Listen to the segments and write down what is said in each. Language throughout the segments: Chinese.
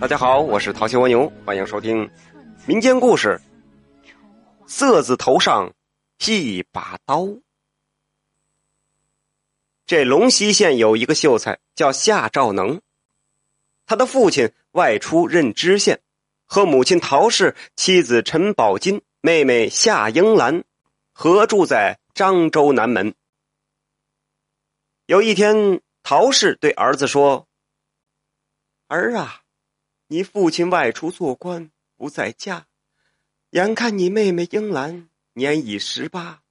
大家好，我是淘气蜗牛，欢迎收听民间故事。色字头上一把刀。这龙溪县有一个秀才叫夏兆能，他的父亲外出任知县，和母亲陶氏、妻子陈宝金、妹妹夏英兰合住在漳州南门。有一天，陶氏对儿子说：“儿啊。”你父亲外出做官不在家，眼看你妹妹英兰年已十八，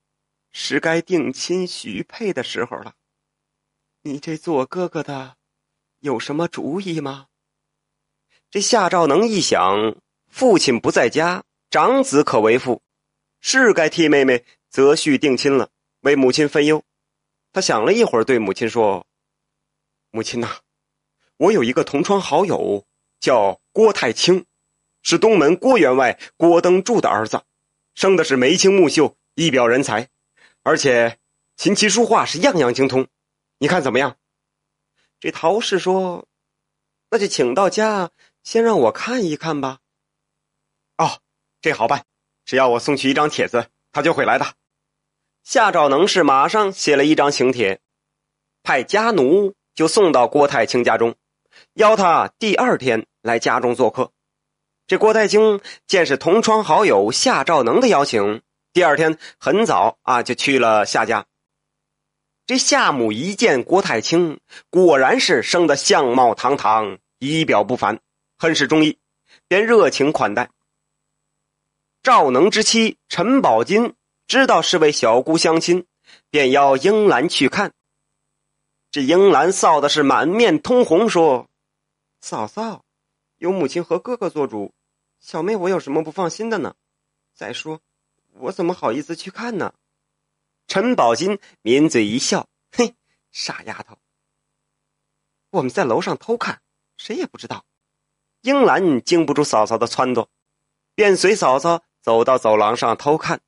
是该定亲许配的时候了。你这做哥哥的有什么主意吗？这夏兆能一想，父亲不在家，长子可为父，是该替妹妹择婿定亲了，为母亲分忧。他想了一会儿，对母亲说：“母亲呐，我有一个同窗好友。”叫郭太清，是东门郭员外郭登柱的儿子，生的是眉清目秀，一表人才，而且琴棋书画是样样精通。你看怎么样？这陶氏说：“那就请到家，先让我看一看吧。”哦，这好办，只要我送去一张帖子，他就会来的。夏兆能是马上写了一张请帖，派家奴就送到郭太清家中。邀他第二天来家中做客。这郭太清见是同窗好友夏兆能的邀请，第二天很早啊就去了夏家。这夏母一见郭太清，果然是生得相貌堂堂，仪表不凡，很是中意，便热情款待。赵能之妻陈宝金知道是位小姑相亲，便邀英兰去看。这英兰臊的是满面通红，说：“嫂嫂，有母亲和哥哥做主，小妹我有什么不放心的呢？再说，我怎么好意思去看呢？”陈宝金抿嘴一笑：“嘿，傻丫头，我们在楼上偷看，谁也不知道。”英兰经不住嫂嫂的撺掇，便随嫂嫂走到走廊上偷看。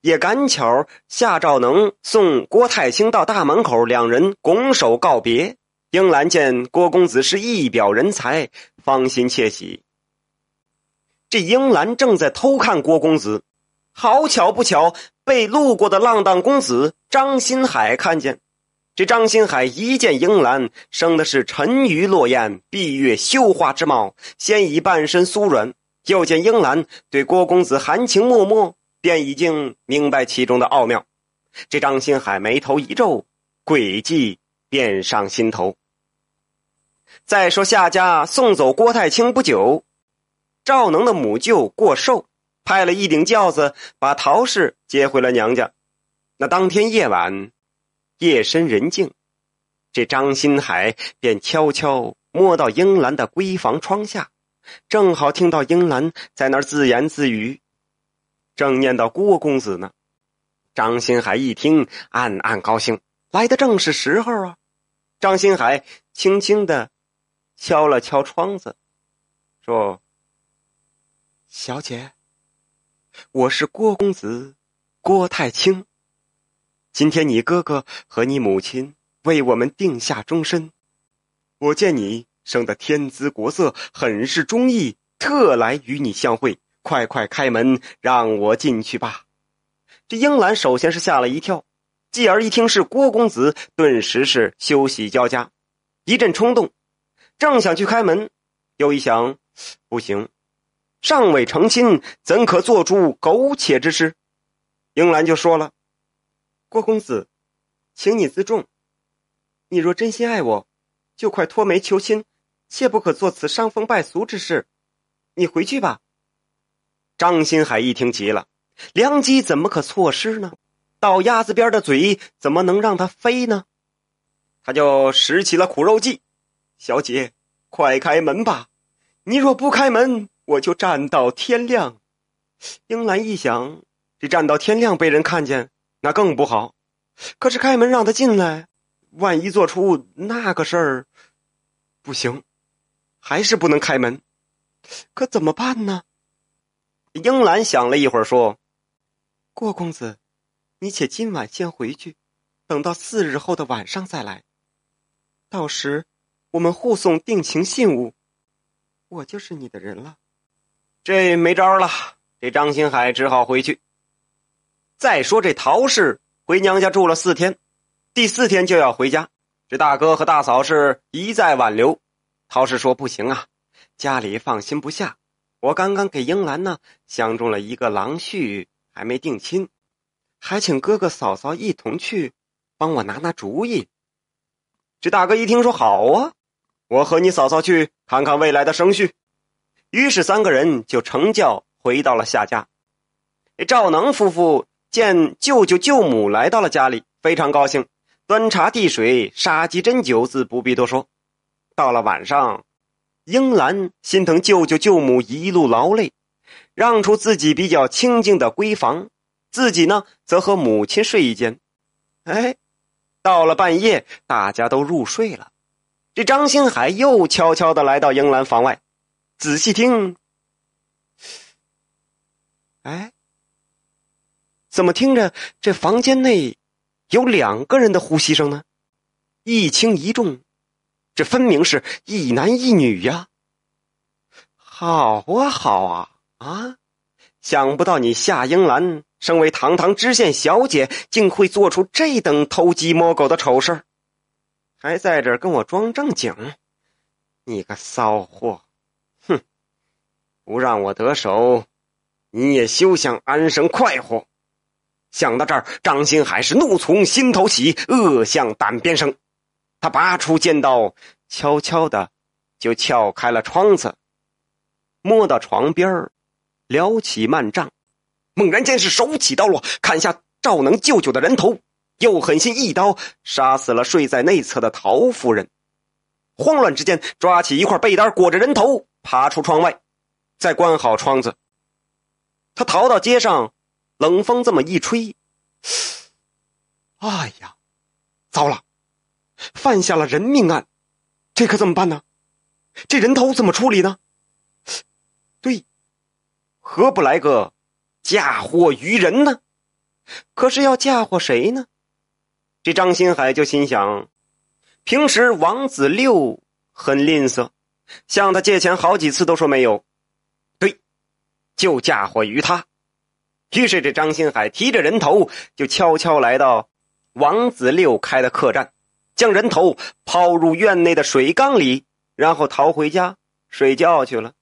也赶巧，夏兆能送郭太清到大门口，两人拱手告别。英兰见郭公子是一表人才，芳心窃喜。这英兰正在偷看郭公子，好巧不巧被路过的浪荡公子张新海看见。这张新海一见英兰，生的是沉鱼落雁、闭月羞花之貌，先以半身酥软，又见英兰对郭公子含情脉脉。便已经明白其中的奥妙，这张新海眉头一皱，诡计便上心头。再说夏家送走郭太清不久，赵能的母舅过寿，派了一顶轿子把陶氏接回了娘家。那当天夜晚，夜深人静，这张新海便悄悄摸到英兰的闺房窗下，正好听到英兰在那儿自言自语。正念到郭公子呢，张新海一听，暗暗高兴，来的正是时候啊！张新海轻轻的敲了敲窗子，说：“小姐，我是郭公子郭太清。今天你哥哥和你母亲为我们定下终身，我见你生得天姿国色，很是中意，特来与你相会。”快快开门，让我进去吧。这英兰首先是吓了一跳，继而一听是郭公子，顿时是羞喜交加，一阵冲动，正想去开门，又一想，不行，尚未成亲，怎可做出苟且之事？英兰就说了：“郭公子，请你自重，你若真心爱我，就快脱媒求亲，切不可做此伤风败俗之事。你回去吧。”张新海一听急了，良机怎么可错失呢？到鸭子边的嘴怎么能让它飞呢？他就使起了苦肉计：“小姐，快开门吧！你若不开门，我就站到天亮。”英兰一想，这站到天亮被人看见，那更不好。可是开门让他进来，万一做出那个事儿，不行，还是不能开门。可怎么办呢？英兰想了一会儿，说：“郭公子，你且今晚先回去，等到四日后的晚上再来。到时我们互送定情信物。我就是你的人了。这没招了，这张新海只好回去。再说这陶氏回娘家住了四天，第四天就要回家。这大哥和大嫂是一再挽留，陶氏说不行啊，家里放心不下。我刚刚给英兰呢相中了一个郎婿，还没定亲，还请哥哥嫂嫂一同去，帮我拿拿主意。这大哥一听说好啊，我和你嫂嫂去看看未来的生婿。于是三个人就乘轿回到了夏家。赵能夫妇。见舅舅舅母来到了家里，非常高兴，端茶递水，杀鸡斟酒，自不必多说。到了晚上，英兰心疼舅舅舅母一路劳累，让出自己比较清静的闺房，自己呢则和母亲睡一间。哎，到了半夜，大家都入睡了，这张新海又悄悄的来到英兰房外，仔细听，哎。怎么听着这房间内有两个人的呼吸声呢？一轻一重，这分明是一男一女呀！好啊，好啊，啊！想不到你夏英兰身为堂堂知县小姐，竟会做出这等偷鸡摸狗的丑事还在这跟我装正经！你个骚货！哼！不让我得手，你也休想安生快活！想到这儿，张新海是怒从心头起，恶向胆边生。他拔出尖刀，悄悄的就撬开了窗子，摸到床边撩起幔帐，猛然间是手起刀落，砍下赵能舅舅的人头，又狠心一刀杀死了睡在内侧的陶夫人。慌乱之间，抓起一块被单裹着人头，爬出窗外，再关好窗子。他逃到街上。冷风这么一吹，哎呀，糟了，犯下了人命案，这可怎么办呢？这人头怎么处理呢？对，何不来个嫁祸于人呢？可是要嫁祸谁呢？这张新海就心想，平时王子六很吝啬，向他借钱好几次都说没有，对，就嫁祸于他。于是，这张新海提着人头，就悄悄来到王子六开的客栈，将人头抛入院内的水缸里，然后逃回家睡觉去了。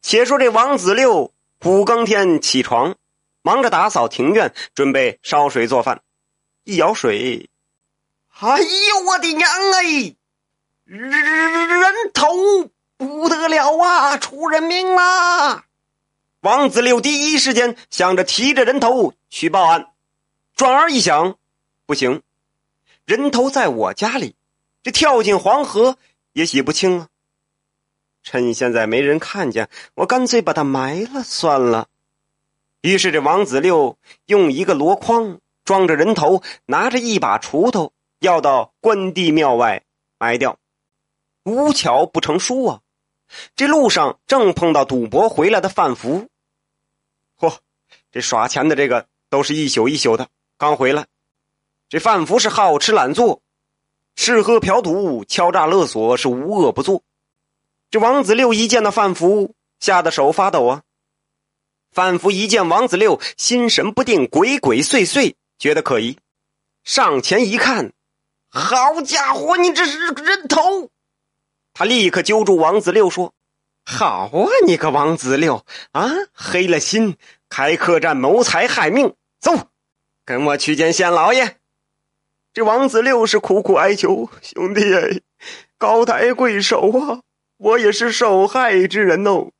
且说这王子六五更天起床，忙着打扫庭院，准备烧水做饭。一舀水，哎呦，我的娘哎！人头不得了啊，出人命啦！王子六第一时间想着提着人头去报案，转而一想，不行，人头在我家里，这跳进黄河也洗不清啊。趁现在没人看见，我干脆把它埋了算了。于是这王子六用一个箩筐装着人头，拿着一把锄头，要到关帝庙外埋掉。无巧不成书啊！这路上正碰到赌博回来的范福。嚯，这耍钱的这个都是一宿一宿的，刚回来。这范福是好吃懒做，吃喝嫖赌、敲诈勒索是无恶不作。这王子六一见到范福，吓得手发抖啊。范福一见王子六，心神不定，鬼鬼祟祟，觉得可疑，上前一看，好家伙，你这是人头！他立刻揪住王子六说。好啊，你个王子六啊，黑了心，开客栈谋财害命，走，跟我去见县老爷。这王子六是苦苦哀求兄弟，高抬贵手啊，我也是受害之人哦，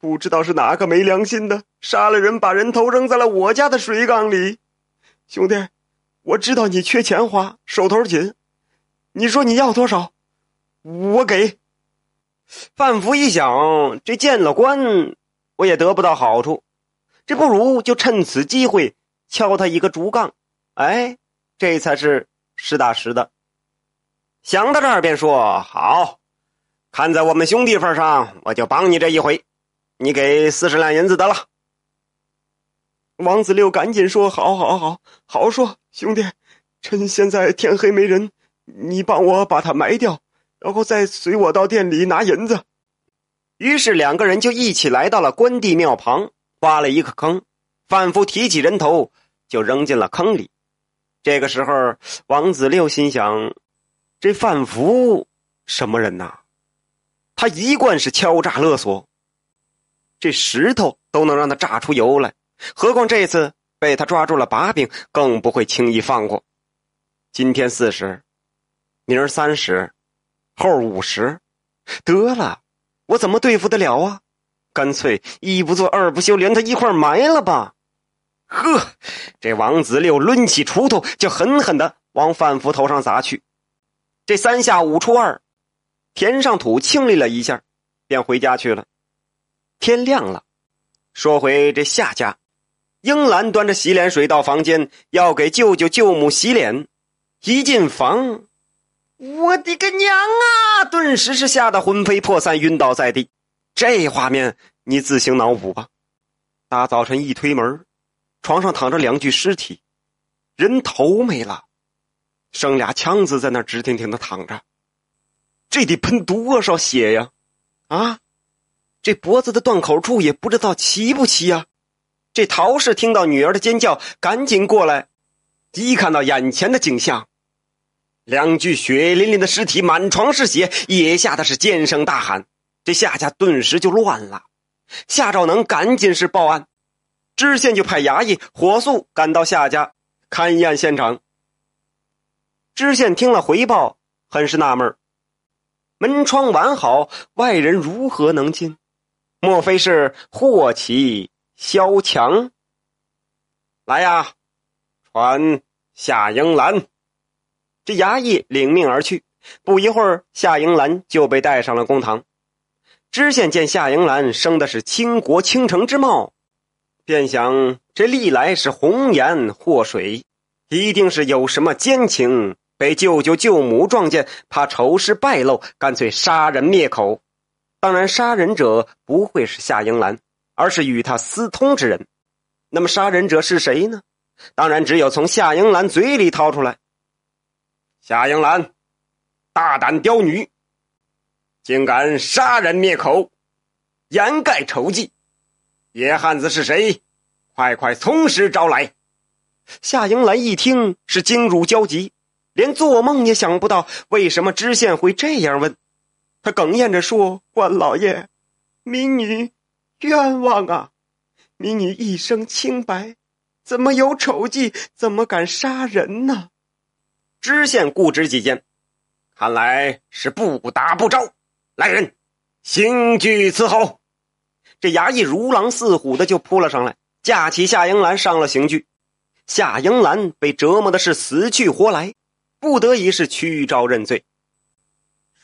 不知道是哪个没良心的杀了人，把人头扔在了我家的水缸里。兄弟，我知道你缺钱花，手头紧，你说你要多少，我给。范福一想，这见了官，我也得不到好处，这不如就趁此机会敲他一个竹杠，哎，这才是实打实的。想到这儿，便说：“好，看在我们兄弟份上，我就帮你这一回，你给四十两银子得了。”王子六赶紧说：“好，好，好，好说，兄弟，趁现在天黑没人，你帮我把他埋掉。”然后再随我到店里拿银子。于是两个人就一起来到了关帝庙旁，挖了一个坑，范福提起人头就扔进了坑里。这个时候，王子六心想：这范福什么人呐？他一贯是敲诈勒索，这石头都能让他榨出油来，何况这次被他抓住了把柄，更不会轻易放过。今天四十，明儿三十，后五十，得了，我怎么对付得了啊？干脆一不做二不休，连他一块埋了吧！呵，这王子六抡起锄头就狠狠的往范福头上砸去。这三下五除二，填上土清理了一下，便回家去了。天亮了，说回这夏家，英兰端着洗脸水到房间，要给舅舅舅母洗脸。一进房，我的个娘啊！顿时是吓得魂飞魄散，晕倒在地。这画面你自行脑补吧。大早晨一推门，床上躺着两具尸体，人头没了，剩俩枪子在那直挺挺的躺着。这得喷多少血呀！啊，这脖子的断口处也不知道齐不齐呀。这陶氏听到女儿的尖叫，赶紧过来。一看到眼前的景象，两具血淋淋的尸体，满床是血，也吓得是尖声大喊。这夏家顿时就乱了。夏兆能赶紧是报案，知县就派衙役火速赶到夏家勘验现场。知县听了回报，很是纳闷门窗完好，外人如何能进？莫非是祸起萧墙？来呀！传夏英兰，这衙役领命而去。不一会儿，夏英兰就被带上了公堂。知县见夏英兰生的是倾国倾城之貌，便想：这历来是红颜祸水，一定是有什么奸情，被舅舅舅母撞见，怕丑事败露，干脆杀人灭口。当然，杀人者不会是夏英兰，而是与他私通之人。那么，杀人者是谁呢？当然，只有从夏英兰嘴里掏出来。夏英兰，大胆刁女，竟敢杀人灭口，掩盖丑迹，野汉子是谁？快快从实招来！夏英兰一听是惊辱交集，连做梦也想不到为什么知县会这样问。他哽咽着说：“关老爷，民女冤枉啊！民女一生清白。”怎么有丑计？怎么敢杀人呢？知县固执己见，看来是不打不招。来人，刑具伺候。这衙役如狼似虎的就扑了上来，架起夏英兰上了刑具。夏英兰被折磨的是死去活来，不得已是屈招认罪。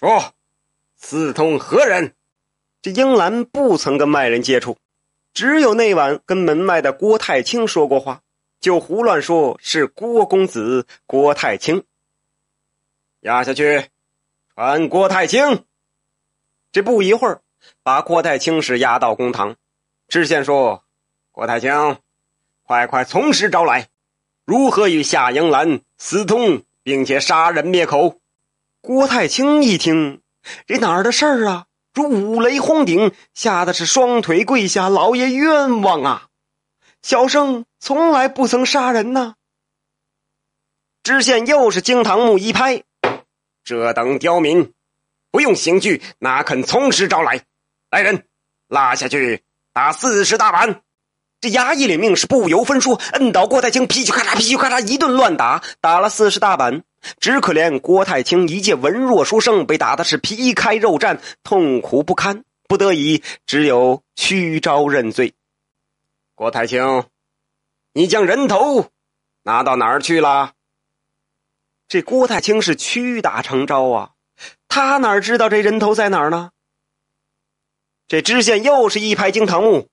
说，私通何人？这英兰不曾跟外人接触。只有那晚跟门外的郭太清说过话，就胡乱说是郭公子郭太清。压下去，传郭太清。这不一会儿，把郭太清是押到公堂。知县说：“郭太清，快快从实招来，如何与夏英兰私通，并且杀人灭口？”郭太清一听，这哪儿的事儿啊？如五雷轰顶，吓得是双腿跪下，老爷冤枉啊！小生从来不曾杀人呐。知县又是惊堂木一拍，这等刁民，不用刑具，哪肯从实招来？来人，拉下去打四十大板！这衙役领命是不由分说，摁倒郭太清，噼里咔嚓，噼里咔嚓一顿乱打，打了四十大板。只可怜郭太清一介文弱书生，被打的是皮开肉绽，痛苦不堪，不得已只有屈招认罪。郭太清，你将人头拿到哪儿去了？这郭太清是屈打成招啊，他哪知道这人头在哪儿呢？这知县又是一拍惊堂木，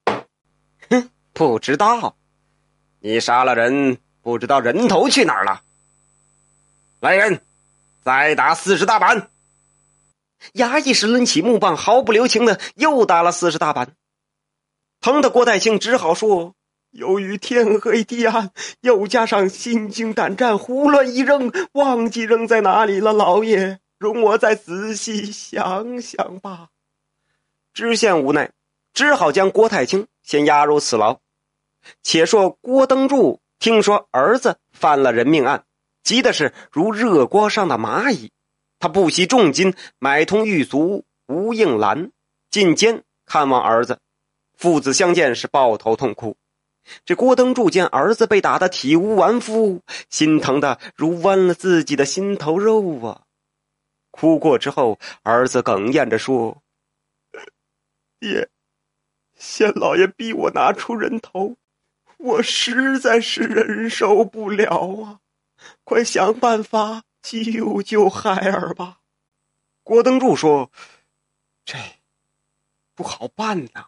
不知道，你杀了人，不知道人头去哪儿了。来人，再打四十大板！衙役是抡起木棒，毫不留情的又打了四十大板，疼的郭太清只好说：“由于天黑地暗，又加上心惊胆战，胡乱一扔，忘记扔在哪里了。老爷，容我再仔细想想吧。知县无奈，只好将郭太清先押入死牢。且说郭登柱听说儿子犯了人命案，急的是如热锅上的蚂蚁。他不惜重金买通狱卒吴应兰进监看望儿子，父子相见是抱头痛哭。这郭登柱见儿子被打得体无完肤，心疼的如剜了自己的心头肉啊！哭过之后，儿子哽咽着说：“ 爹，县老爷逼我拿出人头，我实在是忍受不了啊！快想办法救救孩儿吧！”郭登柱说：“这不好办呐，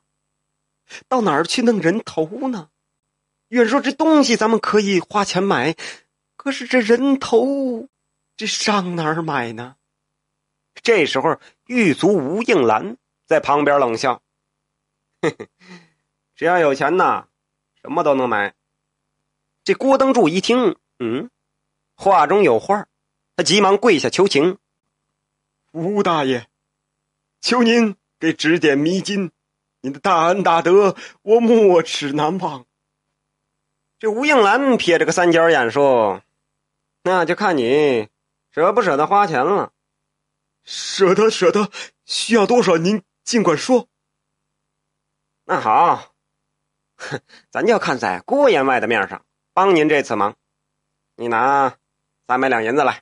到哪儿去弄人头呢？”愿说这东西咱们可以花钱买，可是这人头，这上哪儿买呢？这时候，狱卒吴应兰在旁边冷笑：“，只要有钱呐，什么都能买。”这郭登柱一听，嗯，话中有话，他急忙跪下求情：“吴大爷，求您给指点迷津，您的大恩大德，我没齿难忘。”这吴应兰撇着个三角眼说：“那就看你舍不舍得花钱了。舍得，舍得，需要多少您尽管说。那好，哼 咱就看在郭员外的面上，帮您这次忙。你拿三百两银子来，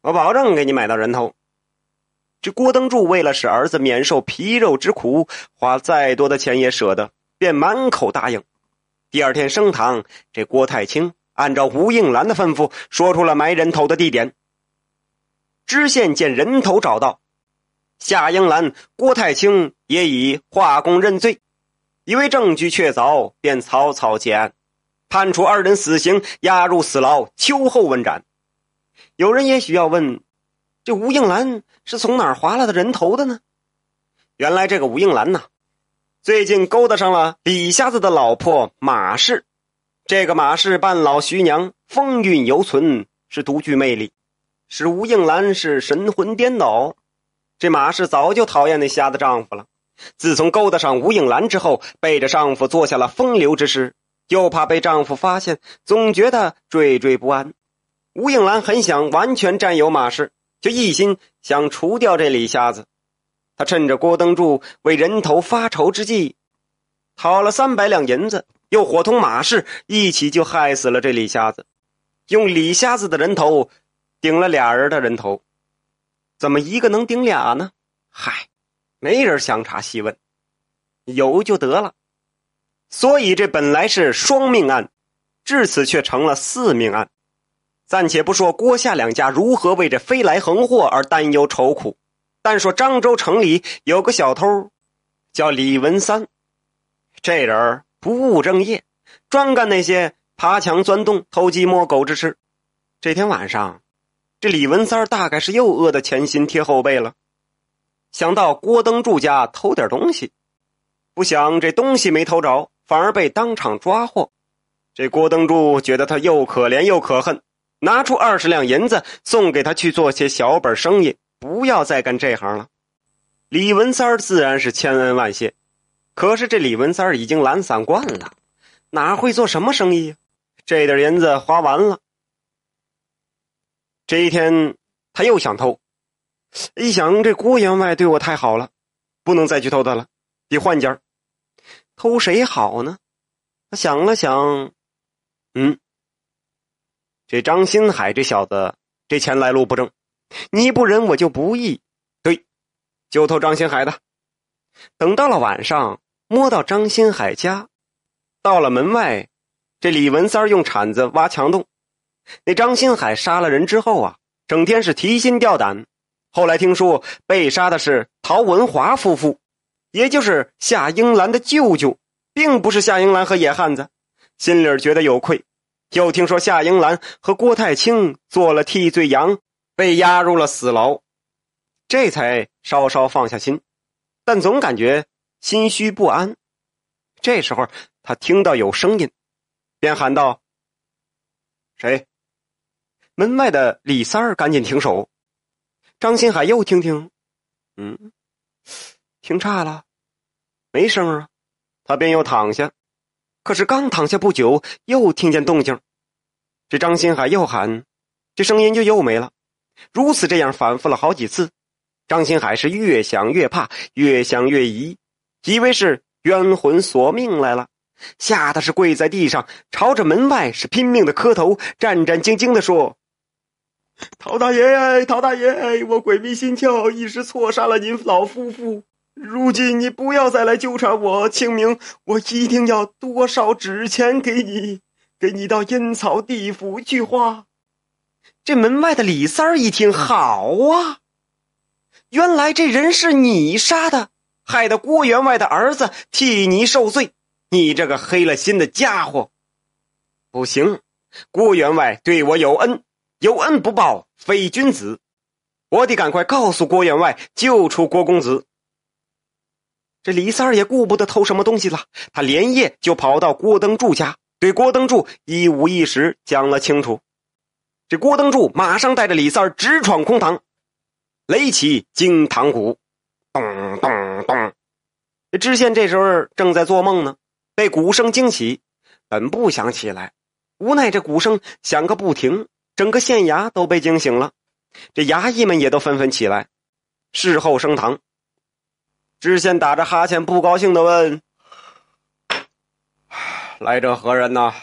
我保证给你买到人头。”这郭登柱为了使儿子免受皮肉之苦，花再多的钱也舍得，便满口答应。第二天升堂，这郭太清按照吴应兰的吩咐，说出了埋人头的地点。知县见人头找到，夏英兰、郭太清也已化供认罪，以为证据确凿，便草草结案，判处二人死刑，押入死牢，秋后问斩。有人也许要问：这吴应兰是从哪儿划来的人头的呢？原来这个吴应兰呐。最近勾搭上了李瞎子的老婆马氏，这个马氏半老徐娘，风韵犹存，是独具魅力，使吴应兰是神魂颠倒。这马氏早就讨厌那瞎子丈夫了，自从勾搭上吴应兰之后，背着丈夫做下了风流之事，又怕被丈夫发现，总觉得惴惴不安。吴应兰很想完全占有马氏，就一心想除掉这李瞎子。他趁着郭登柱为人头发愁之际，讨了三百两银子，又伙同马氏一起就害死了这李瞎子，用李瞎子的人头顶了俩人的人头，怎么一个能顶俩呢？嗨，没人详查细问，有就得了。所以这本来是双命案，至此却成了四命案。暂且不说郭夏两家如何为这飞来横祸而担忧愁苦。但说漳州城里有个小偷，叫李文三，这人不务正业，专干那些爬墙钻洞、偷鸡摸狗之事。这天晚上，这李文三大概是又饿得前心贴后背了，想到郭登柱家偷点东西，不想这东西没偷着，反而被当场抓获。这郭登柱觉得他又可怜又可恨，拿出二十两银子送给他去做些小本生意。不要再干这行了，李文三自然是千恩万谢。可是这李文三已经懒散惯了，哪会做什么生意？这点银子花完了。这一天他又想偷，一想这郭员外对我太好了，不能再去偷他了，得换家偷谁好呢？他想了想，嗯，这张新海这小子，这钱来路不正。你不仁，我就不义。对，就偷张新海的。等到了晚上，摸到张新海家，到了门外，这李文三用铲子挖墙洞。那张新海杀了人之后啊，整天是提心吊胆。后来听说被杀的是陶文华夫妇，也就是夏英兰的舅舅，并不是夏英兰和野汉子，心里觉得有愧。又听说夏英兰和郭太清做了替罪羊。被押入了死牢，这才稍稍放下心，但总感觉心虚不安。这时候他听到有声音，便喊道：“谁？”门外的李三儿赶紧停手。张新海又听听，嗯，听差了，没声啊。他便又躺下，可是刚躺下不久，又听见动静。这张新海又喊，这声音就又没了。如此这样反复了好几次，张新海是越想越怕，越想越疑，以为是冤魂索命来了，吓得是跪在地上，朝着门外是拼命的磕头，战战兢兢的说：“陶大爷，陶大爷，我鬼迷心窍，一时错杀了您老夫妇。如今你不要再来纠缠我，清明我一定要多烧纸钱给你，给你到阴曹地府去花。”这门外的李三儿一听，好啊，原来这人是你杀的，害得郭员外的儿子替你受罪。你这个黑了心的家伙，不行！郭员外对我有恩，有恩不报非君子。我得赶快告诉郭员外，救出郭公子。这李三儿也顾不得偷什么东西了，他连夜就跑到郭登柱家，对郭登柱一五一十讲了清楚。这郭登柱马上带着李三儿直闯空堂，擂起惊堂鼓，咚咚咚。知县这时候正在做梦呢，被鼓声惊起，本不想起来，无奈这鼓声响个不停，整个县衙都被惊醒了。这衙役们也都纷纷起来，事后升堂。知县打着哈欠，不高兴的问：“ 来者何人呐？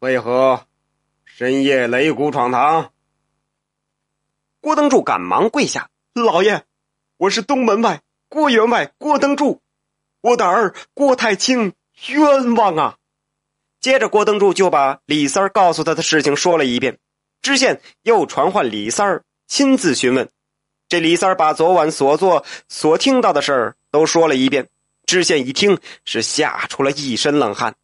为何？”深夜擂鼓闯堂，郭登柱赶忙跪下：“老爷，我是东门外郭员外郭登柱，我的儿郭太清冤枉啊！”接着，郭登柱就把李三告诉他的事情说了一遍。知县又传唤李三亲自询问，这李三把昨晚所做、所听到的事儿都说了一遍。知县一听，是吓出了一身冷汗。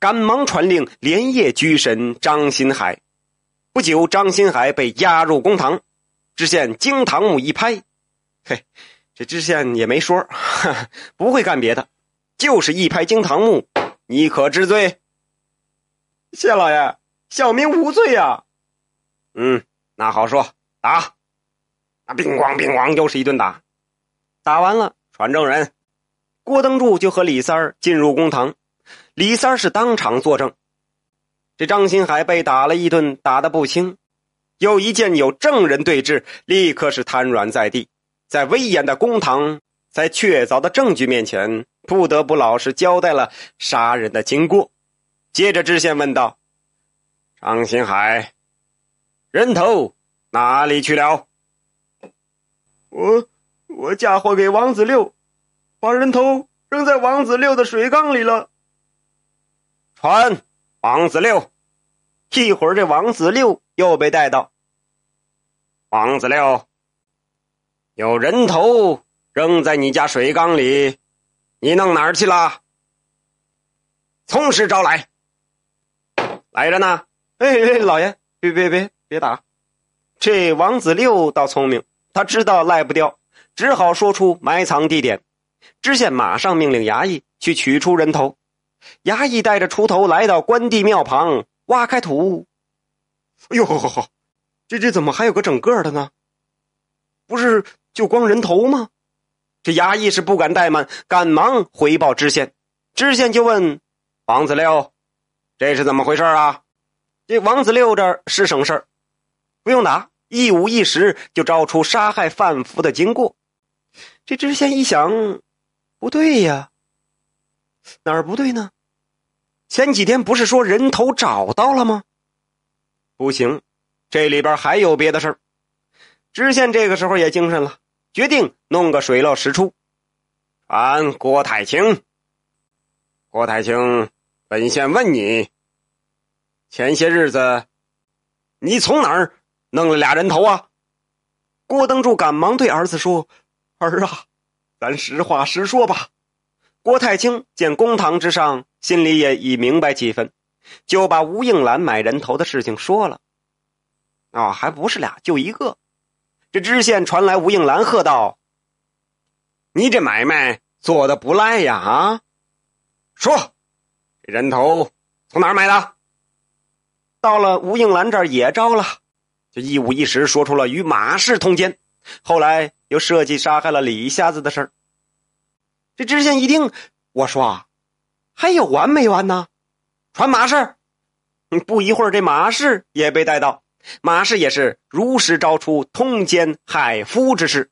赶忙传令，连夜拘审张新海。不久，张新海被押入公堂。知县惊堂木一拍：“嘿，这知县也没说，不会干别的，就是一拍惊堂木。你可知罪？”谢老爷，小民无罪呀。嗯，那好说，打！那乒咣乒咣，又是一顿打。打完了，传证人。郭登柱就和李三儿进入公堂。李三是当场作证，这张新海被打了一顿，打得不轻，又一见有证人对质，立刻是瘫软在地。在威严的公堂，在确凿的证据面前，不得不老实交代了杀人的经过。接着，知县问道：“张新海，人头哪里去了？”“我我嫁祸给王子六，把人头扔在王子六的水缸里了。”传王子六，一会儿这王子六又被带到。王子六，有人头扔在你家水缸里，你弄哪儿去了？从实招来。来着呢。哎哎，老爷，别别别别打！这王子六倒聪明，他知道赖不掉，只好说出埋藏地点。知县马上命令衙役去取出人头。衙役带着锄头来到关帝庙旁，挖开土。哎呦，这这怎么还有个整个的呢？不是就光人头吗？这衙役是不敢怠慢，赶忙回报知县。知县就问王子六：“这是怎么回事啊？”这王子六这是省事儿，不用打，一五一十就招出杀害范福的经过。这知县一想，不对呀。哪儿不对呢？前几天不是说人头找到了吗？不行，这里边还有别的事儿。知县这个时候也精神了，决定弄个水落石出。传郭太清，郭太清，本县问你：前些日子，你从哪儿弄了俩人头啊？郭登柱赶忙对儿子说：“儿啊，咱实话实说吧。”郭太清见公堂之上，心里也已明白几分，就把吴应兰买人头的事情说了。啊，还不是俩，就一个。这知县传来吴应兰喝道：“你这买卖做的不赖呀！啊，说，人头从哪儿买的？”到了吴应兰这儿也招了，就一五一十说出了与马氏通奸，后来又设计杀害了李瞎子的事儿。这知县一听，我说，还有完没完呢？传马氏。不一会儿，这马氏也被带到，马氏也是如实招出通奸害夫之事。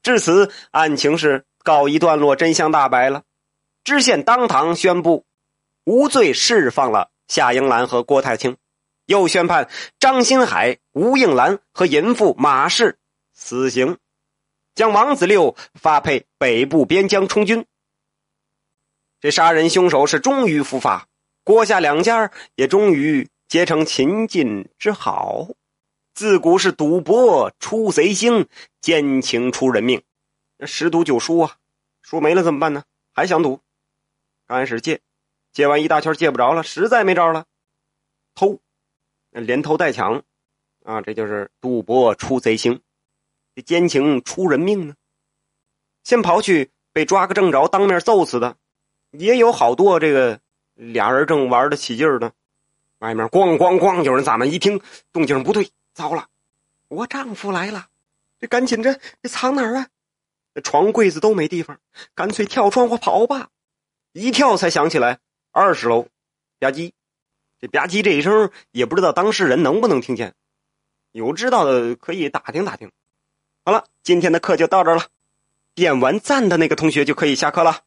至此，案情是告一段落，真相大白了。知县当堂宣布无罪，释放了夏英兰和郭太清，又宣判张新海、吴应兰和淫妇马氏死刑，将王子六发配北部边疆充军。这杀人凶手是终于伏法。郭夏两家也终于结成秦晋之好。自古是赌博出贼星，奸情出人命。那十赌九输啊，输没了怎么办呢？还想赌？刚开始借，借完一大圈借不着了，实在没招了，偷，连偷带抢，啊，这就是赌博出贼星，这奸情出人命呢。先刨去被抓个正着，当面揍死的，也有好多这个。俩人正玩得起劲儿呢，外面咣咣咣，有人砸门。一听动静不对，糟了，我丈夫来了，这赶紧这这藏哪儿啊？床柜子都没地方，干脆跳窗户跑吧。一跳才想起来二十楼，吧唧，这吧唧这一声也不知道当事人能不能听见，有知道的可以打听打听。好了，今天的课就到这了，点完赞的那个同学就可以下课了。